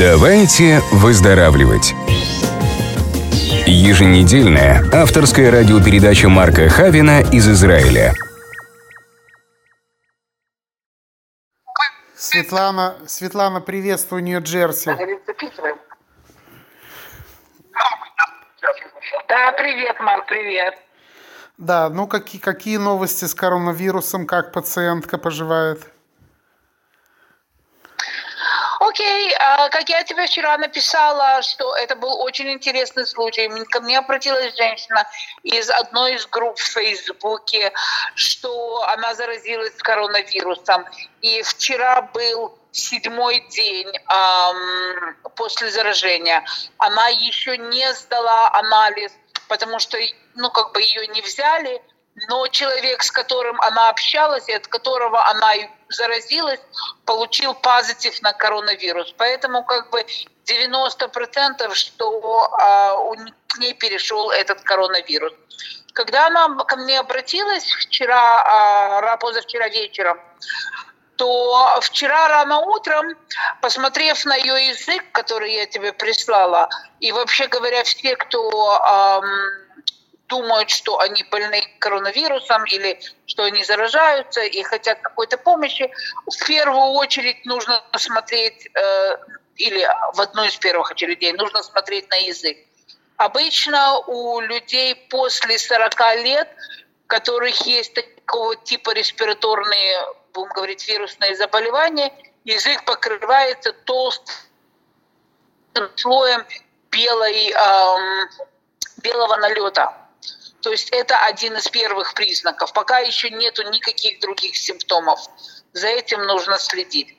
Давайте выздоравливать. Еженедельная авторская радиопередача Марка Хавина из Израиля. Светлана, Светлана, приветствую Нью-Джерси. Да, привет, Марк, привет. Да, ну какие, какие новости с коронавирусом, как пациентка поживает? Окей, а, как я тебе вчера написала, что это был очень интересный случай. Ко мне обратилась женщина из одной из групп в Фейсбуке, что она заразилась коронавирусом. И вчера был седьмой день эм, после заражения. Она еще не сдала анализ, потому что, ну, как бы ее не взяли, но человек, с которым она общалась и от которого она заразилась, получил позитив на коронавирус. Поэтому как бы 90% что а, у, к ней перешел этот коронавирус. Когда она ко мне обратилась вчера, а, позавчера вечером, то вчера рано утром, посмотрев на ее язык, который я тебе прислала, и вообще говоря, все, кто эм, думают, что они больны коронавирусом или что они заражаются и хотят какой-то помощи, в первую очередь нужно смотреть, э, или в одну из первых очередей, нужно смотреть на язык. Обычно у людей после 40 лет, у которых есть такого типа респираторные, будем говорить, вирусные заболевания, язык покрывается толстым слоем белой, эм, белого налета. То есть это один из первых признаков. Пока еще нету никаких других симптомов. За этим нужно следить.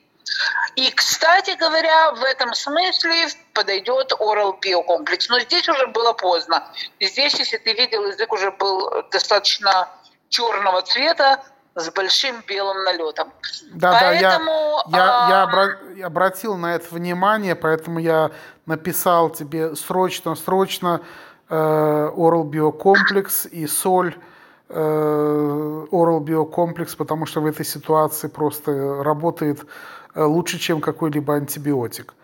И, кстати говоря, в этом смысле подойдет Oral биокомплекс. Но здесь уже было поздно. Здесь, если ты видел, язык уже был достаточно черного цвета с большим белым налетом. Да, поэтому, да, я, я, я, обра- я обратил на это внимание, поэтому я написал тебе срочно, срочно Oral Биокомплекс и соль э, Oral Биокомплекс, потому что в этой ситуации просто работает э, лучше, чем какой-либо антибиотик.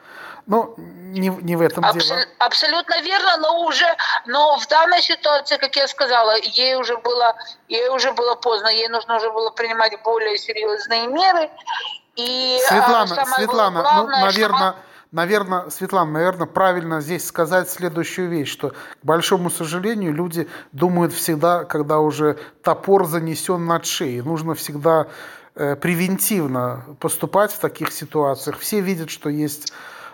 Но не, не в этом Абсол- дело. Абсолютно верно, но уже, но в данной ситуации, как я сказала, ей уже было, ей уже было поздно, ей нужно уже было принимать более серьезные меры. И Светлана, Светлана, ну, главное, ну, наверное, что наверное, Светлана, наверное, правильно здесь сказать следующую вещь, что, к большому сожалению, люди думают всегда, когда уже топор занесен над шеей. Нужно всегда э, превентивно поступать в таких ситуациях. Все видят, что есть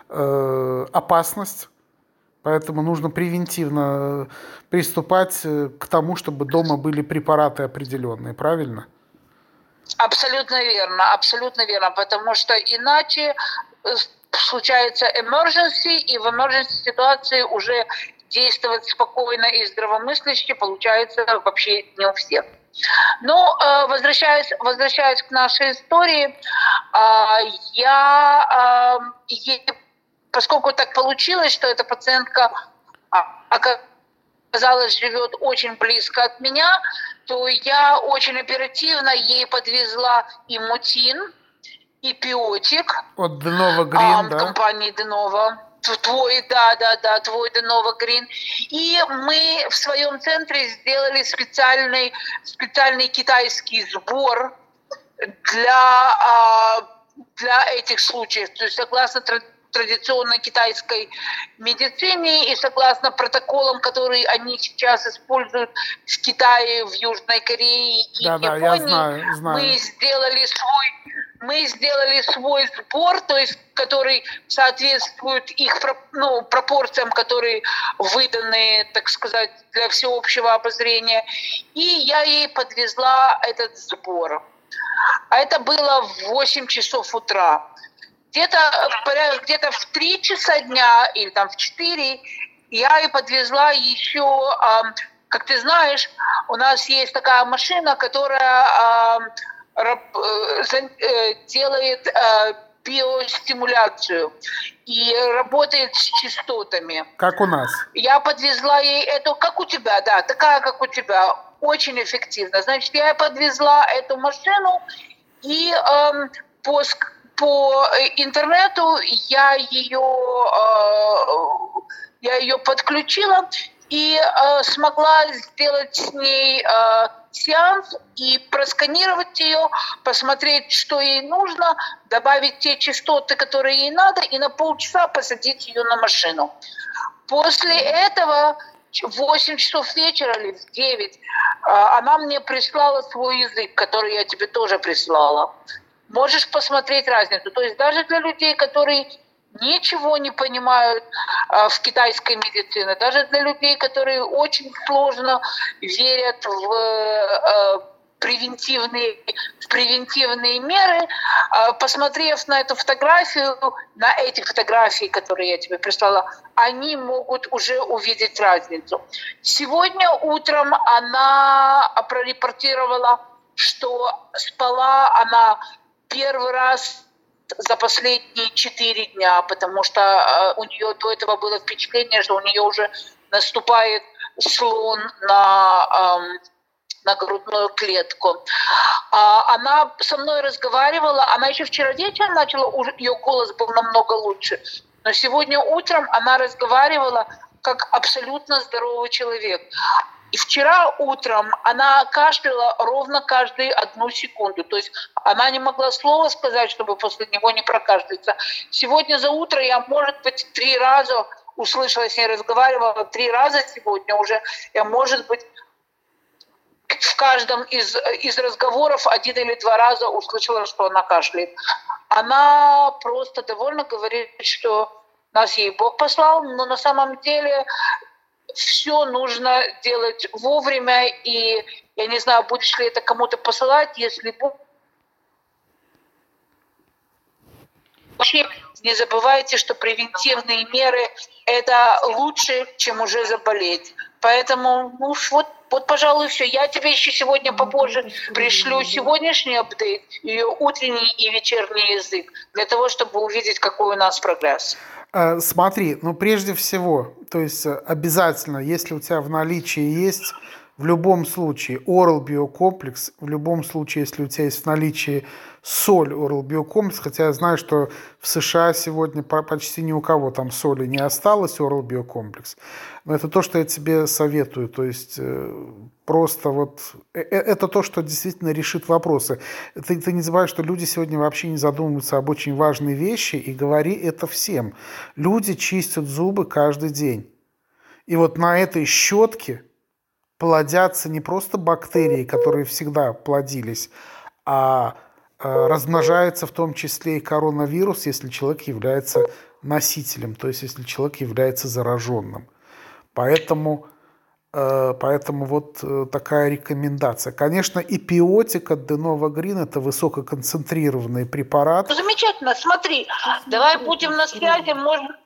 э, опасность, поэтому нужно превентивно приступать э, к тому, чтобы дома были препараты определенные, правильно? Абсолютно верно, абсолютно верно, потому что иначе э, случается emergency, и в emergency ситуации уже действовать спокойно и здравомысляще получается вообще не у всех. Но э, возвращаясь, возвращаясь к нашей истории, а, я, поскольку так получилось, что эта пациентка оказалось, живет очень близко от меня, то я очень оперативно ей подвезла иммутин, и пиотик. От Денова Грин, да? Компании Денова. Твой, да, да, да, твой Денова Грин. И мы в своем центре сделали специальный, специальный китайский сбор для, а, для этих случаев. То есть согласно традиционной китайской медицине и согласно протоколам, которые они сейчас используют в Китае, в Южной Корее и да, Японии, да, я знаю, знаю. мы сделали свой мы сделали свой сбор, то есть который соответствует их ну, пропорциям, которые выданы, так сказать, для всеобщего обозрения. И я ей подвезла этот сбор. А это было в 8 часов утра. Где-то где в 3 часа дня или там в 4 я ей подвезла еще, как ты знаешь, у нас есть такая машина, которая делает э, биостимуляцию и работает с частотами. Как у нас. Я подвезла ей эту, как у тебя, да, такая, как у тебя, очень эффективно. Значит, я подвезла эту машину, и эм, по, по интернету, я ее, я ее подключила и смогла сделать с ней сеанс и просканировать ее, посмотреть, что ей нужно, добавить те частоты, которые ей надо, и на полчаса посадить ее на машину. После этого в 8 часов вечера или в 9 а, она мне прислала свой язык, который я тебе тоже прислала. Можешь посмотреть разницу. То есть даже для людей, которые ничего не понимают а, в китайской медицине, даже для людей, которые очень сложно верят в а, превентивные, в превентивные меры, посмотрев на эту фотографию, на эти фотографии, которые я тебе прислала, они могут уже увидеть разницу. Сегодня утром она прорепортировала, что спала она первый раз за последние четыре дня, потому что э, у нее до этого было впечатление, что у нее уже наступает слон на, эм, на грудную клетку. А она со мной разговаривала, она еще вчера вечером начала, ее голос был намного лучше, но сегодня утром она разговаривала как абсолютно здоровый человек. И вчера утром она кашляла ровно каждую одну секунду. То есть она не могла слова сказать, чтобы после него не прокашляться. Сегодня за утро я, может быть, три раза услышала с ней, разговаривала три раза сегодня уже. Я, может быть, в каждом из, из разговоров один или два раза услышала, что она кашляет. Она просто довольно говорит, что нас ей Бог послал, но на самом деле все нужно делать вовремя, и я не знаю, будешь ли это кому-то посылать, если Вообще не забывайте, что превентивные меры – это лучше, чем уже заболеть. Поэтому, ну вот, вот, пожалуй, все. Я тебе еще сегодня попозже пришлю сегодняшний апдейт, ее утренний и вечерний язык, для того, чтобы увидеть, какой у нас прогресс. Э, смотри, ну прежде всего, то есть э, обязательно, если у тебя в наличии есть в любом случае Oral биокомплекс, в любом случае, если у тебя есть в наличии соль Oral биокомплекс, хотя я знаю, что в США сегодня почти ни у кого там соли не осталось Oral биокомплекс, но это то, что я тебе советую, то есть э, просто вот э, э, это то, что действительно решит вопросы. Ты, ты не забывай, что люди сегодня вообще не задумываются об очень важной вещи, и говори это всем. Люди чистят зубы каждый день. И вот на этой щетке плодятся не просто бактерии, которые всегда плодились, а э, размножается в том числе и коронавирус, если человек является носителем, то есть если человек является зараженным. Поэтому, э, поэтому вот э, такая рекомендация. Конечно, эпиотик от Денова Грин – это высококонцентрированный препарат. Замечательно, смотри, давай будем на связи, может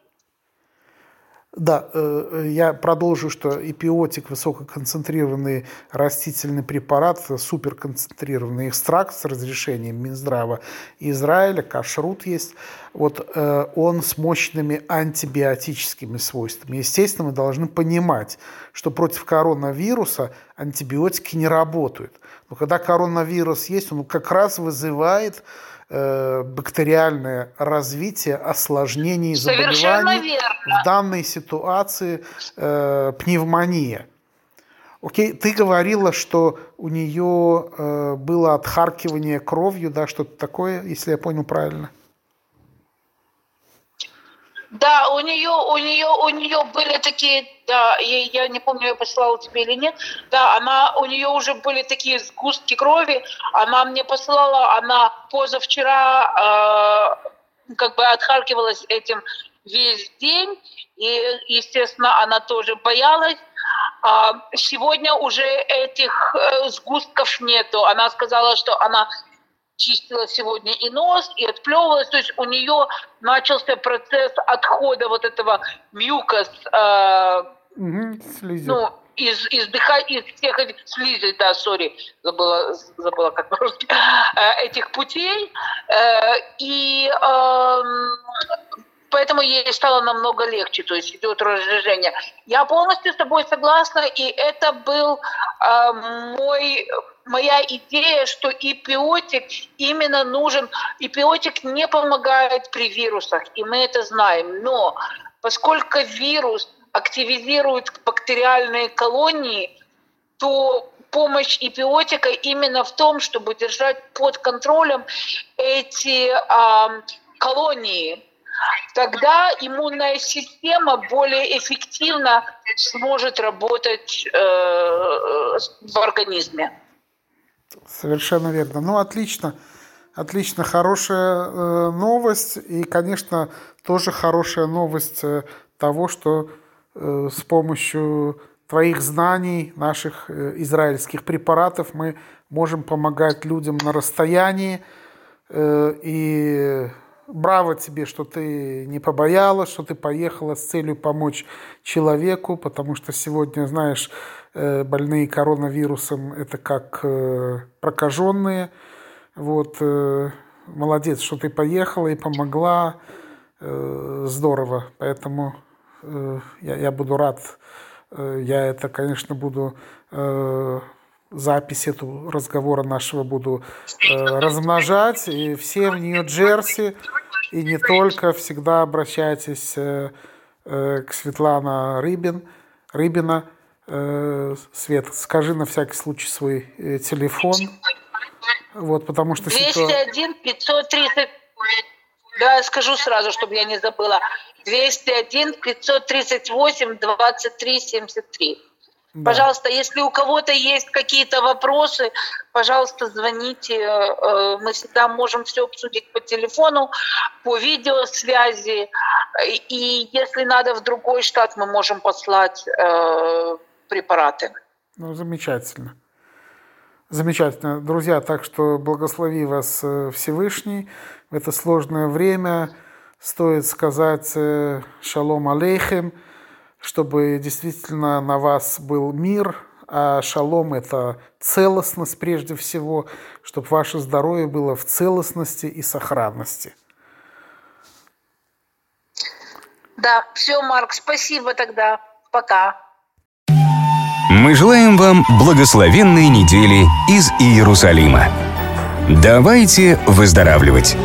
да, э, я продолжу, что эпиотик – высококонцентрированный растительный препарат, суперконцентрированный экстракт с разрешением Минздрава Израиля, кашрут есть. Вот э, он с мощными антибиотическими свойствами. Естественно, мы должны понимать, что против коронавируса антибиотики не работают. Но когда коронавирус есть, он как раз вызывает Э, бактериальное развитие осложнений заболеваний. В данной ситуации э, пневмония. Окей, ты говорила, что у нее э, было отхаркивание кровью, да, что-то такое, если я понял правильно. Да, у нее, у нее, у нее были такие, да, я, не помню, я послала тебе или нет, да, она, у нее уже были такие сгустки крови, она мне послала, она позавчера э, как бы отхаркивалась этим весь день, и, естественно, она тоже боялась. А сегодня уже этих э, сгустков нету. Она сказала, что она чистила сегодня и нос, и отплевывалась. То есть у нее начался процесс отхода вот этого мюкас, э, угу, ну, из, из, дыха, из всех этих слизи, да, сори, забыла, забыла как по-русски, э, этих путей. Э, и э, поэтому ей стало намного легче, то есть идет разжижение. Я полностью с тобой согласна, и это был э, мой моя идея, что эпиотик именно нужен. Эпиотик не помогает при вирусах, и мы это знаем. Но поскольку вирус активизирует бактериальные колонии, то помощь эпиотика именно в том, чтобы держать под контролем эти э, колонии. Тогда иммунная система более эффективно сможет работать э, в организме. Совершенно верно. Ну, отлично. Отлично, хорошая э, новость. И, конечно, тоже хорошая новость э, того, что э, с помощью твоих знаний, наших э, израильских препаратов мы можем помогать людям на расстоянии. Э, и браво тебе, что ты не побоялась, что ты поехала с целью помочь человеку, потому что сегодня, знаешь, э, больные коронавирусом это как э, прокаженные. Вот, э, молодец, что ты поехала и помогла. Здорово. Поэтому я, я буду рад. Я это, конечно, буду запись эту разговора нашего буду э, размножать. И все в Нью-Джерси, и не только, всегда обращайтесь э, э, к Светлана Рыбин, Рыбина. Э, Свет, скажи на всякий случай свой э, телефон. Вот, потому что... 201 530... Да, скажу сразу, чтобы я не забыла. 201 538 23 73. Да. Пожалуйста, если у кого-то есть какие-то вопросы, пожалуйста, звоните. Э, мы всегда можем все обсудить по телефону, по видеосвязи. И если надо в другой штат, мы можем послать э, препараты. Ну, замечательно. Замечательно. Друзья, так что благослови вас э, Всевышний в это сложное время. Стоит сказать шалом алейхем – чтобы действительно на вас был мир, а шалом – это целостность прежде всего, чтобы ваше здоровье было в целостности и сохранности. Да, все, Марк, спасибо тогда. Пока. Мы желаем вам благословенной недели из Иерусалима. Давайте выздоравливать!